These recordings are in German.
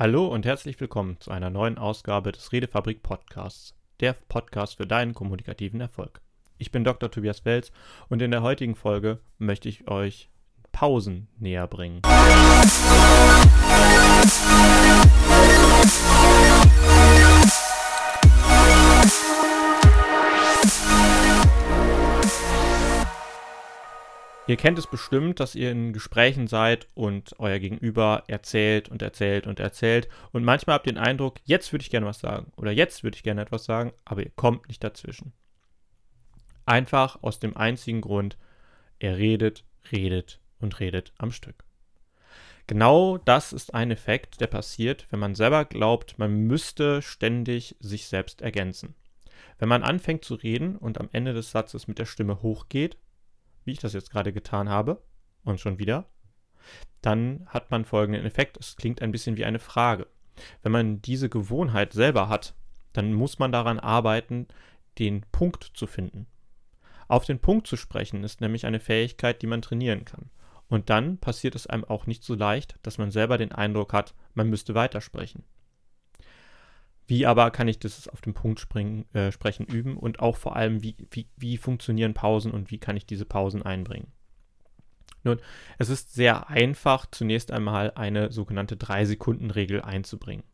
Hallo und herzlich willkommen zu einer neuen Ausgabe des Redefabrik Podcasts, der Podcast für deinen kommunikativen Erfolg. Ich bin Dr. Tobias Welz und in der heutigen Folge möchte ich euch Pausen näher bringen. Ihr kennt es bestimmt, dass ihr in Gesprächen seid und euer Gegenüber erzählt und erzählt und erzählt und manchmal habt ihr den Eindruck, jetzt würde ich gerne was sagen oder jetzt würde ich gerne etwas sagen, aber ihr kommt nicht dazwischen. Einfach aus dem einzigen Grund, er redet, redet und redet am Stück. Genau das ist ein Effekt, der passiert, wenn man selber glaubt, man müsste ständig sich selbst ergänzen. Wenn man anfängt zu reden und am Ende des Satzes mit der Stimme hochgeht, wie ich das jetzt gerade getan habe, und schon wieder, dann hat man folgenden Effekt. Es klingt ein bisschen wie eine Frage. Wenn man diese Gewohnheit selber hat, dann muss man daran arbeiten, den Punkt zu finden. Auf den Punkt zu sprechen ist nämlich eine Fähigkeit, die man trainieren kann. Und dann passiert es einem auch nicht so leicht, dass man selber den Eindruck hat, man müsste weitersprechen. Wie aber kann ich das auf den Punkt springen, äh, sprechen üben und auch vor allem, wie, wie, wie funktionieren Pausen und wie kann ich diese Pausen einbringen? Nun, es ist sehr einfach, zunächst einmal eine sogenannte 3-Sekunden-Regel einzubringen.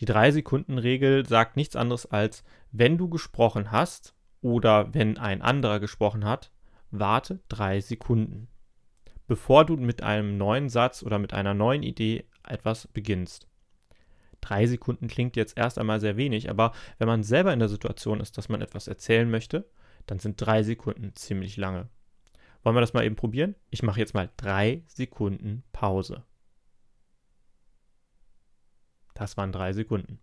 Die 3-Sekunden-Regel sagt nichts anderes als, wenn du gesprochen hast oder wenn ein anderer gesprochen hat, warte 3 Sekunden, bevor du mit einem neuen Satz oder mit einer neuen Idee etwas beginnst. Drei Sekunden klingt jetzt erst einmal sehr wenig, aber wenn man selber in der Situation ist, dass man etwas erzählen möchte, dann sind drei Sekunden ziemlich lange. Wollen wir das mal eben probieren? Ich mache jetzt mal drei Sekunden Pause. Das waren drei Sekunden.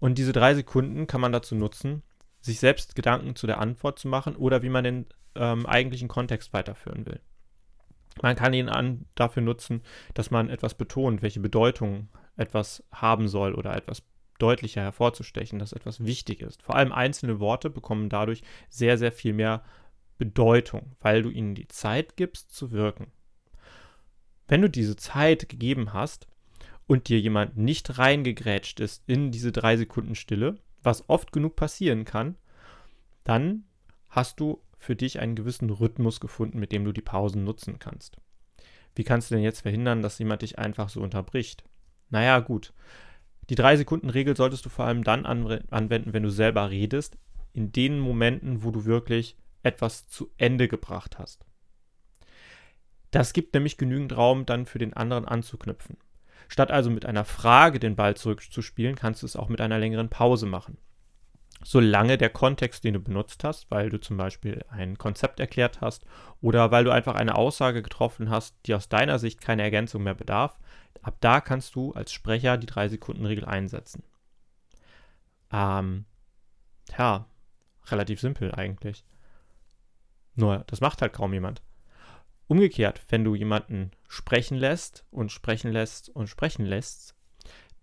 Und diese drei Sekunden kann man dazu nutzen, sich selbst Gedanken zu der Antwort zu machen oder wie man den ähm, eigentlichen Kontext weiterführen will. Man kann ihn an, dafür nutzen, dass man etwas betont, welche Bedeutung etwas haben soll oder etwas deutlicher hervorzustechen, dass etwas wichtig ist. Vor allem einzelne Worte bekommen dadurch sehr, sehr viel mehr Bedeutung, weil du ihnen die Zeit gibst zu wirken. Wenn du diese Zeit gegeben hast und dir jemand nicht reingegrätscht ist in diese drei Sekunden Stille, was oft genug passieren kann, dann hast du für dich einen gewissen Rhythmus gefunden, mit dem du die Pausen nutzen kannst. Wie kannst du denn jetzt verhindern, dass jemand dich einfach so unterbricht? Naja, gut. Die 3-Sekunden-Regel solltest du vor allem dann anwenden, wenn du selber redest, in den Momenten, wo du wirklich etwas zu Ende gebracht hast. Das gibt nämlich genügend Raum dann für den anderen anzuknüpfen. Statt also mit einer Frage den Ball zurückzuspielen, kannst du es auch mit einer längeren Pause machen solange der Kontext, den du benutzt hast, weil du zum Beispiel ein Konzept erklärt hast oder weil du einfach eine Aussage getroffen hast, die aus deiner Sicht keine Ergänzung mehr bedarf, ab da kannst du als Sprecher die 3-Sekunden-Regel einsetzen. Ähm, ja, relativ simpel eigentlich. Nur, das macht halt kaum jemand. Umgekehrt, wenn du jemanden sprechen lässt und sprechen lässt und sprechen lässt,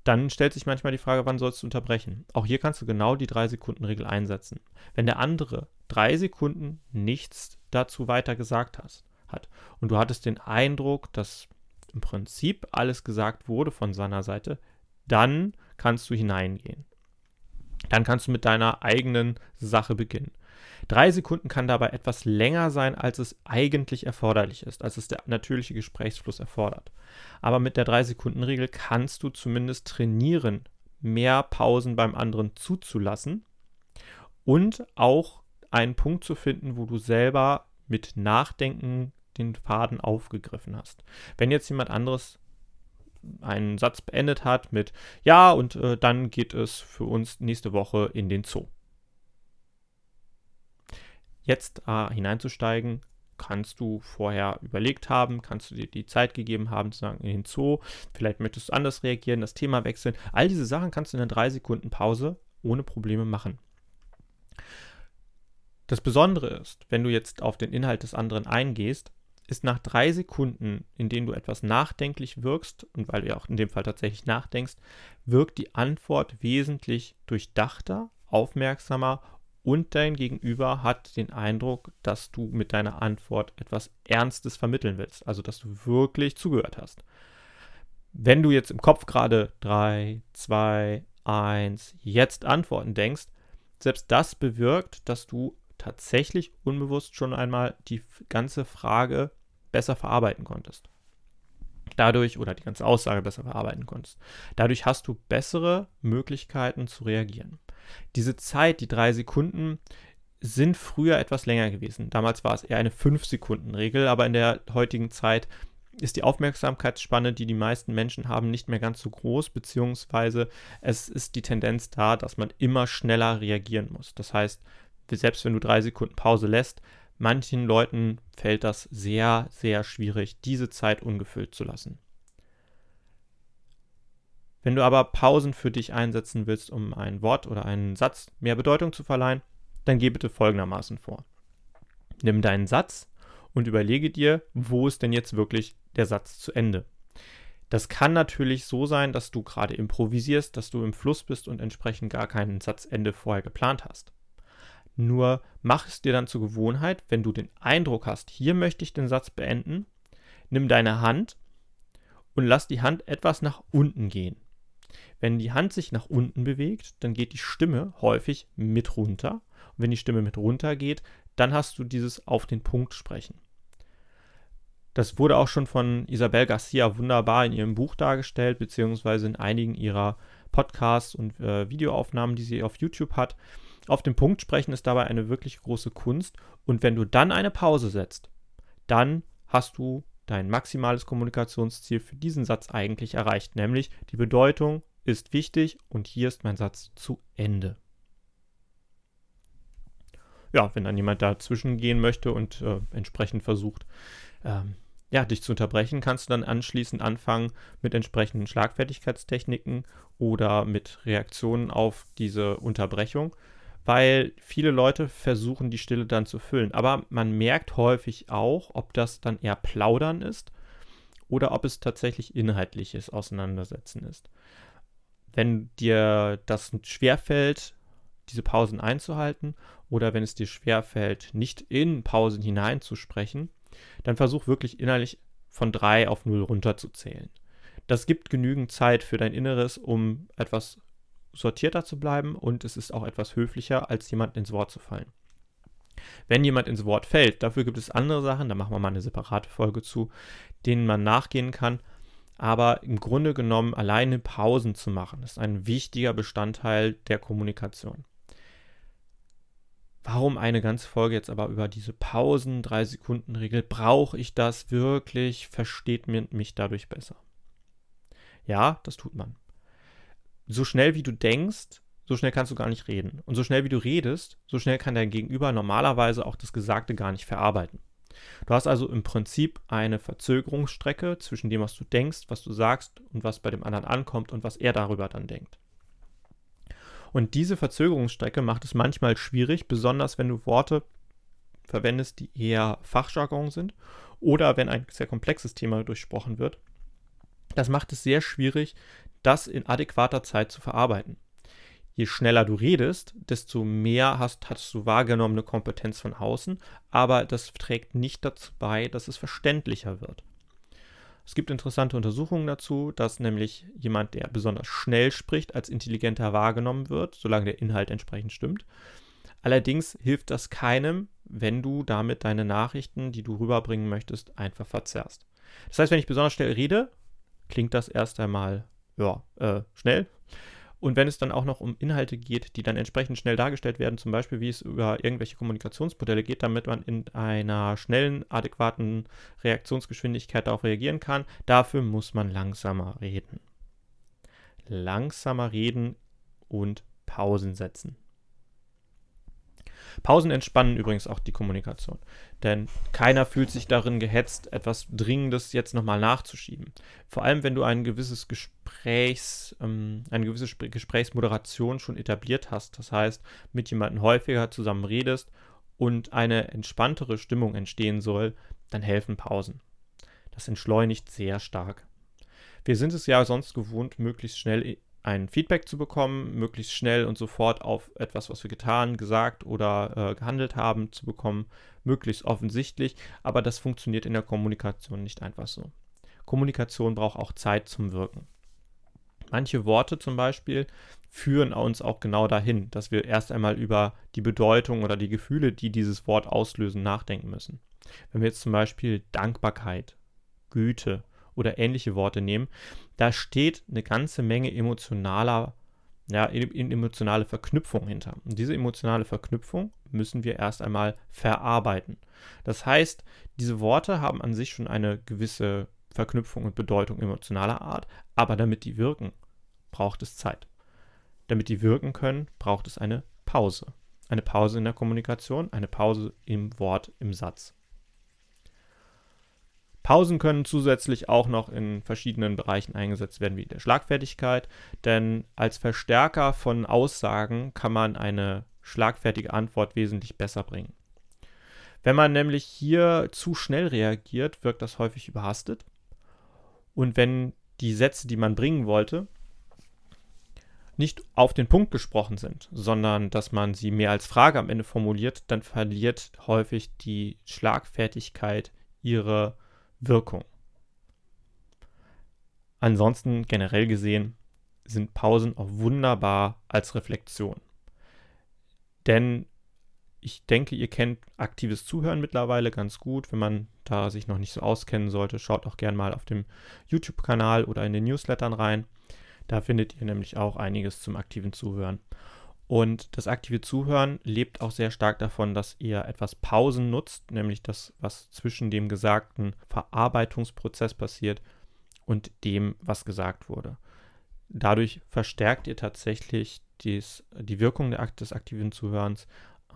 dann stellt sich manchmal die Frage, wann sollst du unterbrechen? Auch hier kannst du genau die 3-Sekunden-Regel einsetzen. Wenn der andere drei Sekunden nichts dazu weiter gesagt hast, hat und du hattest den Eindruck, dass im Prinzip alles gesagt wurde von seiner Seite, dann kannst du hineingehen. Dann kannst du mit deiner eigenen Sache beginnen. Drei Sekunden kann dabei etwas länger sein, als es eigentlich erforderlich ist, als es der natürliche Gesprächsfluss erfordert. Aber mit der Drei-Sekunden-Regel kannst du zumindest trainieren, mehr Pausen beim anderen zuzulassen und auch einen Punkt zu finden, wo du selber mit Nachdenken den Faden aufgegriffen hast. Wenn jetzt jemand anderes einen Satz beendet hat mit Ja, und äh, dann geht es für uns nächste Woche in den Zoo jetzt äh, hineinzusteigen, kannst du vorher überlegt haben, kannst du dir die Zeit gegeben haben, zu sagen, Zoo, vielleicht möchtest du anders reagieren, das Thema wechseln. All diese Sachen kannst du in einer 3 Sekunden Pause ohne Probleme machen. Das Besondere ist, wenn du jetzt auf den Inhalt des anderen eingehst, ist nach drei Sekunden, in denen du etwas nachdenklich wirkst, und weil du ja auch in dem Fall tatsächlich nachdenkst, wirkt die Antwort wesentlich durchdachter, aufmerksamer und dein Gegenüber hat den Eindruck, dass du mit deiner Antwort etwas Ernstes vermitteln willst, also dass du wirklich zugehört hast. Wenn du jetzt im Kopf gerade 3, 2, 1, jetzt antworten denkst, selbst das bewirkt, dass du tatsächlich unbewusst schon einmal die ganze Frage besser verarbeiten konntest. Dadurch oder die ganze Aussage besser verarbeiten konntest. Dadurch hast du bessere Möglichkeiten zu reagieren. Diese Zeit, die drei Sekunden, sind früher etwas länger gewesen. Damals war es eher eine 5-Sekunden-Regel, aber in der heutigen Zeit ist die Aufmerksamkeitsspanne, die die meisten Menschen haben, nicht mehr ganz so groß, beziehungsweise es ist die Tendenz da, dass man immer schneller reagieren muss. Das heißt, selbst wenn du drei Sekunden Pause lässt, manchen Leuten fällt das sehr, sehr schwierig, diese Zeit ungefüllt zu lassen. Wenn du aber Pausen für dich einsetzen willst, um ein Wort oder einen Satz mehr Bedeutung zu verleihen, dann geh bitte folgendermaßen vor. Nimm deinen Satz und überlege dir, wo ist denn jetzt wirklich der Satz zu Ende. Das kann natürlich so sein, dass du gerade improvisierst, dass du im Fluss bist und entsprechend gar keinen Satzende vorher geplant hast. Nur mach es dir dann zur Gewohnheit, wenn du den Eindruck hast, hier möchte ich den Satz beenden, nimm deine Hand und lass die Hand etwas nach unten gehen. Wenn die Hand sich nach unten bewegt, dann geht die Stimme häufig mit runter. Und wenn die Stimme mit runter geht, dann hast du dieses auf den Punkt sprechen. Das wurde auch schon von Isabel Garcia wunderbar in ihrem Buch dargestellt, beziehungsweise in einigen ihrer Podcasts und äh, Videoaufnahmen, die sie auf YouTube hat. Auf den Punkt sprechen ist dabei eine wirklich große Kunst. Und wenn du dann eine Pause setzt, dann hast du dein maximales Kommunikationsziel für diesen Satz eigentlich erreicht, nämlich die Bedeutung ist wichtig und hier ist mein Satz zu Ende. Ja, wenn dann jemand dazwischen gehen möchte und äh, entsprechend versucht, ähm, ja, dich zu unterbrechen, kannst du dann anschließend anfangen mit entsprechenden Schlagfertigkeitstechniken oder mit Reaktionen auf diese Unterbrechung, weil viele Leute versuchen, die Stille dann zu füllen. Aber man merkt häufig auch, ob das dann eher Plaudern ist oder ob es tatsächlich inhaltliches Auseinandersetzen ist. Wenn dir das schwerfällt, diese Pausen einzuhalten oder wenn es dir schwerfällt, nicht in Pausen hineinzusprechen, dann versuch wirklich innerlich von 3 auf 0 runterzuzählen. Das gibt genügend Zeit für dein Inneres, um etwas sortierter zu bleiben und es ist auch etwas höflicher, als jemand ins Wort zu fallen. Wenn jemand ins Wort fällt, dafür gibt es andere Sachen, da machen wir mal eine separate Folge zu, denen man nachgehen kann. Aber im Grunde genommen alleine Pausen zu machen, ist ein wichtiger Bestandteil der Kommunikation. Warum eine ganze Folge jetzt aber über diese Pausen, 3-Sekunden-Regel? Brauche ich das wirklich? Versteht mich dadurch besser? Ja, das tut man. So schnell wie du denkst, so schnell kannst du gar nicht reden. Und so schnell wie du redest, so schnell kann dein Gegenüber normalerweise auch das Gesagte gar nicht verarbeiten. Du hast also im Prinzip eine Verzögerungsstrecke zwischen dem, was du denkst, was du sagst und was bei dem anderen ankommt und was er darüber dann denkt. Und diese Verzögerungsstrecke macht es manchmal schwierig, besonders wenn du Worte verwendest, die eher Fachjargon sind oder wenn ein sehr komplexes Thema durchsprochen wird. Das macht es sehr schwierig, das in adäquater Zeit zu verarbeiten. Je schneller du redest, desto mehr hast, hast du wahrgenommene Kompetenz von außen, aber das trägt nicht dazu bei, dass es verständlicher wird. Es gibt interessante Untersuchungen dazu, dass nämlich jemand, der besonders schnell spricht, als intelligenter wahrgenommen wird, solange der Inhalt entsprechend stimmt. Allerdings hilft das keinem, wenn du damit deine Nachrichten, die du rüberbringen möchtest, einfach verzerrst. Das heißt, wenn ich besonders schnell rede, klingt das erst einmal ja, äh, schnell. Und wenn es dann auch noch um Inhalte geht, die dann entsprechend schnell dargestellt werden, zum Beispiel wie es über irgendwelche Kommunikationsmodelle geht, damit man in einer schnellen, adäquaten Reaktionsgeschwindigkeit darauf reagieren kann, dafür muss man langsamer reden. Langsamer reden und Pausen setzen. Pausen entspannen übrigens auch die Kommunikation. Denn keiner fühlt sich darin gehetzt, etwas Dringendes jetzt nochmal nachzuschieben. Vor allem, wenn du ein gewisses Gesprächs, ähm, eine gewisse Gesprächsmoderation schon etabliert hast. Das heißt, mit jemandem häufiger zusammen redest und eine entspanntere Stimmung entstehen soll, dann helfen Pausen. Das entschleunigt sehr stark. Wir sind es ja sonst gewohnt, möglichst schnell ein Feedback zu bekommen, möglichst schnell und sofort auf etwas, was wir getan, gesagt oder äh, gehandelt haben, zu bekommen, möglichst offensichtlich, aber das funktioniert in der Kommunikation nicht einfach so. Kommunikation braucht auch Zeit zum Wirken. Manche Worte zum Beispiel führen uns auch genau dahin, dass wir erst einmal über die Bedeutung oder die Gefühle, die dieses Wort auslösen, nachdenken müssen. Wenn wir jetzt zum Beispiel Dankbarkeit, Güte oder ähnliche Worte nehmen, da steht eine ganze Menge emotionaler, ja, emotionale Verknüpfung hinter. Und diese emotionale Verknüpfung müssen wir erst einmal verarbeiten. Das heißt, diese Worte haben an sich schon eine gewisse Verknüpfung und Bedeutung emotionaler Art, aber damit die wirken, braucht es Zeit. Damit die wirken können, braucht es eine Pause. Eine Pause in der Kommunikation, eine Pause im Wort, im Satz. Pausen können zusätzlich auch noch in verschiedenen Bereichen eingesetzt werden, wie der Schlagfertigkeit, denn als Verstärker von Aussagen kann man eine schlagfertige Antwort wesentlich besser bringen. Wenn man nämlich hier zu schnell reagiert, wirkt das häufig überhastet. Und wenn die Sätze, die man bringen wollte, nicht auf den Punkt gesprochen sind, sondern dass man sie mehr als Frage am Ende formuliert, dann verliert häufig die Schlagfertigkeit ihre Wirkung. Ansonsten generell gesehen sind Pausen auch wunderbar als Reflexion. Denn ich denke, ihr kennt aktives Zuhören mittlerweile ganz gut. Wenn man da sich noch nicht so auskennen sollte, schaut auch gerne mal auf dem YouTube-Kanal oder in den Newslettern rein. Da findet ihr nämlich auch einiges zum aktiven Zuhören. Und das aktive Zuhören lebt auch sehr stark davon, dass ihr etwas Pausen nutzt, nämlich das, was zwischen dem gesagten Verarbeitungsprozess passiert und dem, was gesagt wurde. Dadurch verstärkt ihr tatsächlich dies, die Wirkung des aktiven Zuhörens,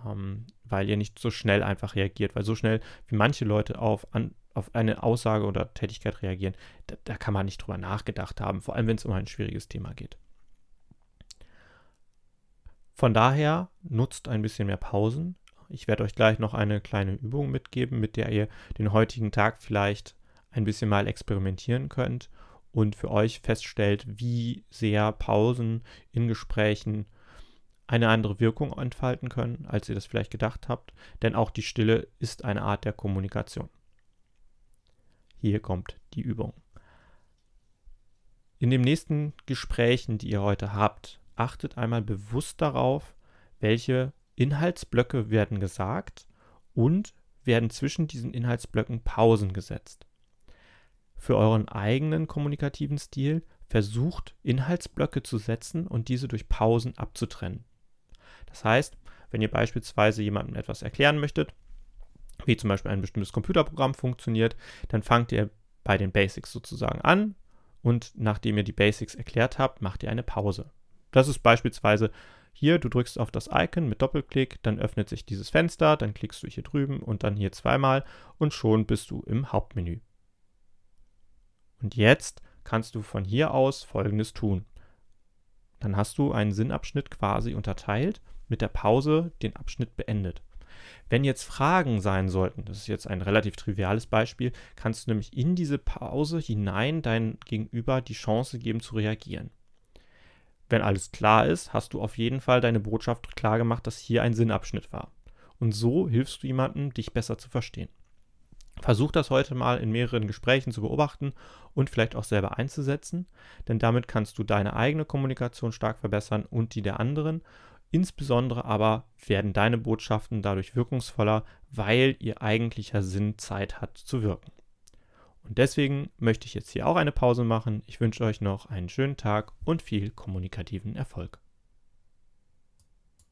ähm, weil ihr nicht so schnell einfach reagiert, weil so schnell wie manche Leute auf, an, auf eine Aussage oder Tätigkeit reagieren, da, da kann man nicht drüber nachgedacht haben, vor allem wenn es um ein schwieriges Thema geht. Von daher nutzt ein bisschen mehr Pausen. Ich werde euch gleich noch eine kleine Übung mitgeben, mit der ihr den heutigen Tag vielleicht ein bisschen mal experimentieren könnt und für euch feststellt, wie sehr Pausen in Gesprächen eine andere Wirkung entfalten können, als ihr das vielleicht gedacht habt. Denn auch die Stille ist eine Art der Kommunikation. Hier kommt die Übung. In den nächsten Gesprächen, die ihr heute habt, achtet einmal bewusst darauf, welche Inhaltsblöcke werden gesagt und werden zwischen diesen Inhaltsblöcken Pausen gesetzt. Für euren eigenen kommunikativen Stil versucht Inhaltsblöcke zu setzen und diese durch Pausen abzutrennen. Das heißt, wenn ihr beispielsweise jemandem etwas erklären möchtet, wie zum Beispiel ein bestimmtes Computerprogramm funktioniert, dann fangt ihr bei den Basics sozusagen an und nachdem ihr die Basics erklärt habt, macht ihr eine Pause. Das ist beispielsweise hier, du drückst auf das Icon mit Doppelklick, dann öffnet sich dieses Fenster, dann klickst du hier drüben und dann hier zweimal und schon bist du im Hauptmenü. Und jetzt kannst du von hier aus Folgendes tun. Dann hast du einen Sinnabschnitt quasi unterteilt, mit der Pause den Abschnitt beendet. Wenn jetzt Fragen sein sollten, das ist jetzt ein relativ triviales Beispiel, kannst du nämlich in diese Pause hinein dein Gegenüber die Chance geben zu reagieren. Wenn alles klar ist, hast du auf jeden Fall deine Botschaft klar gemacht, dass hier ein Sinnabschnitt war. Und so hilfst du jemandem, dich besser zu verstehen. Versuch das heute mal in mehreren Gesprächen zu beobachten und vielleicht auch selber einzusetzen, denn damit kannst du deine eigene Kommunikation stark verbessern und die der anderen. Insbesondere aber werden deine Botschaften dadurch wirkungsvoller, weil ihr eigentlicher Sinn Zeit hat zu wirken. Und deswegen möchte ich jetzt hier auch eine Pause machen. Ich wünsche euch noch einen schönen Tag und viel kommunikativen Erfolg.